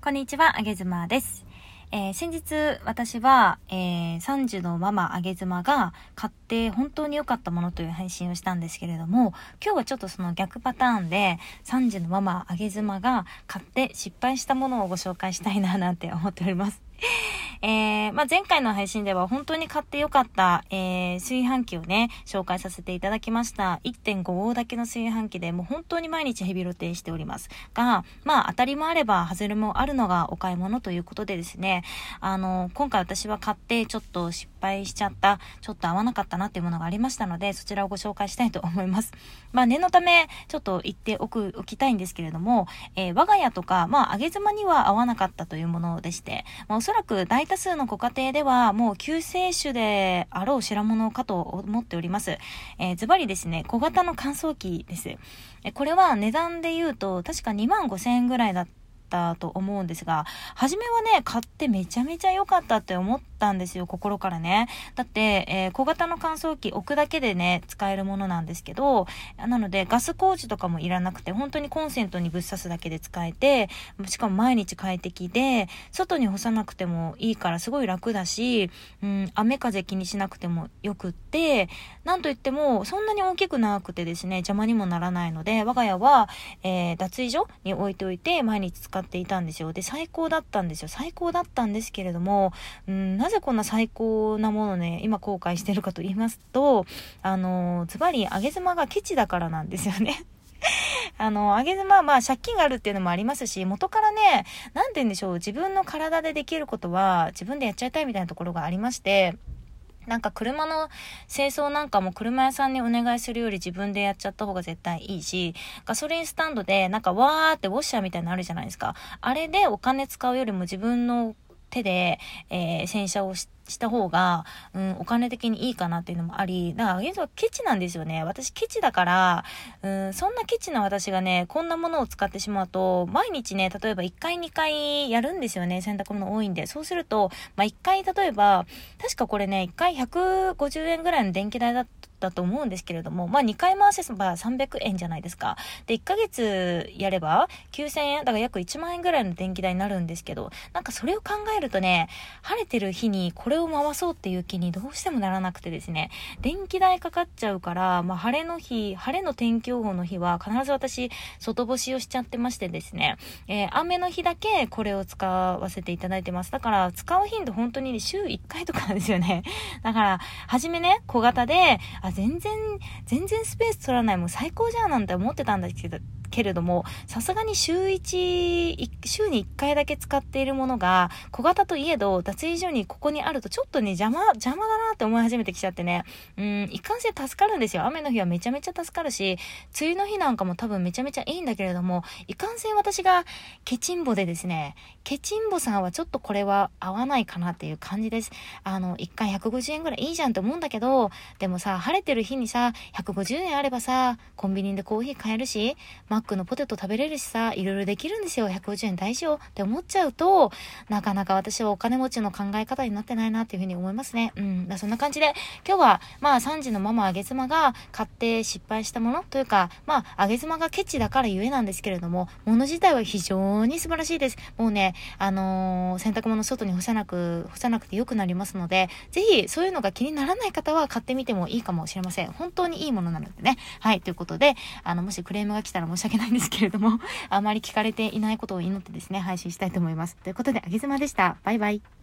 こんにちは、あげずまです。えー、先日私は、えー、30のママあげずまが買って本当に良かったものという配信をしたんですけれども、今日はちょっとその逆パターンで30のママあげずまが買って失敗したものをご紹介したいななんて思っております。えー、まあ、前回の配信では本当に買ってよかった、えー、炊飯器をね、紹介させていただきました。1.5号だけの炊飯器でもう本当に毎日ヘビロテしております。が、まあ、当たりもあれば、外れもあるのがお買い物ということでですね、あの、今回私は買ってちょっと失敗しちゃった、ちょっと合わなかったなっていうものがありましたので、そちらをご紹介したいと思います。まあ、念のため、ちょっと言っておく、おきたいんですけれども、えー、我が家とか、まあ、揚げ妻には合わなかったというものでして、まあ、おそらく大多数のご家庭ではもう救世主であろう白物かと思っております。えー、ズバリですね、小型の乾燥機です。えこれは値段で言うと確か2万5千円ぐらいだったたと思うんですが、初めはね、買ってめちゃめちゃ良かったって思ったんですよ、心からね。だって、えー、小型の乾燥機置くだけでね、使えるものなんですけど、なのでガス工事とかもいらなくて、本当にコンセントにぶっ刺すだけで使えて、しかも毎日快適で、外に干さなくてもいいからすごい楽だし、うん、雨風気にしなくてもよくって、なんといっても、そんなに大きくなくてですね、邪魔にもならないので、我が家は、えー、脱衣所に置いておいて、毎日使使っていたんですよ。で、最高だったんですよ。最高だったんですけれども、うん、なぜこんな最高なものね、今後悔してるかと言いますと、あの、ズバリ、揚げ妻がケチだからなんですよね。あの、揚げ妻はまあ借金があるっていうのもありますし、元からね、なんて言うんでしょう、自分の体でできることは自分でやっちゃいたいみたいなところがありまして、なんか車の清掃なんかも車屋さんにお願いするより自分でやっちゃった方が絶対いいし、ガソリンスタンドでなんかわーってウォッシャーみたいなのあるじゃないですか。あれでお金使うよりも自分の手で、えー、洗車をして、した方が、うん、お金的にいいかなっていうのもあり、だから現在はケチなんですよね。私ケチだから、うん、そんなケチな私がね、こんなものを使ってしまうと、毎日ね、例えば1回2回やるんですよね。洗濯物多いんで。そうすると、まあ、1回例えば、確かこれね、1回150円ぐらいの電気代だったと思うんですけれども、まあ、2回回せば300円じゃないですか。で、1ヶ月やれば9000円、だから約1万円ぐらいの電気代になるんですけど、なんかそれを考えるとね、晴れてる日にこれを回そうっていう気にどうしてもならなくてですね、電気代かかっちゃうから、まあ、晴れの日、晴れの天気予報の日は必ず私、外干しをしちゃってましてですね、えー、雨の日だけこれを使わせていただいてます。だから、使う頻度本当に週1回とかなんですよね。だから、初めね、小型で、あ、全然、全然スペース取らない、もう最高じゃんなんて思ってたんですけど、けれども、さすがに週1、週に1回だけ使っているものが、小型といえど、脱衣所にここにあるとちょっとね、邪魔、邪魔だなって思い始めてきちゃってね、うん、一貫性助かるんですよ。雨の日はめちゃめちゃ助かるし、梅雨の日なんかも多分めちゃめちゃいいんだけれども、いかんせん私がケチンボでですね、ケチンボさんはちょっとこれは合わないかなっていう感じです。あの、1回150円ぐらいいいじゃんって思うんだけど、でもさ、晴れてる日にさ、150円あればさ、コンビニでコーヒー買えるし、マックのポテト食べれるしさ、いろいろできるんですよ。150円大事よって思っちゃうと、なかなか私はお金持ちの考え方になってないなっていうふうに思いますね。うん。そんな感じで、今日は、まあ3時のママあげ妻が買って失敗したものというか、まああげ妻がケチだからゆえなんですけれども、もの自体は非常に素晴らしいです。もうね、あのー、洗濯物外に干さなく、干さなくて良くなりますので、ぜひそういうのが気にならない方は買ってみてもいいかもしれません。本当にいいものなのでね。はい。ということで、あの、もしクレームが来たら申し訳訳ないんですけれども、あまり聞かれていないことを祈ってですね、配信したいと思います。ということで、あげずまでした。バイバイ。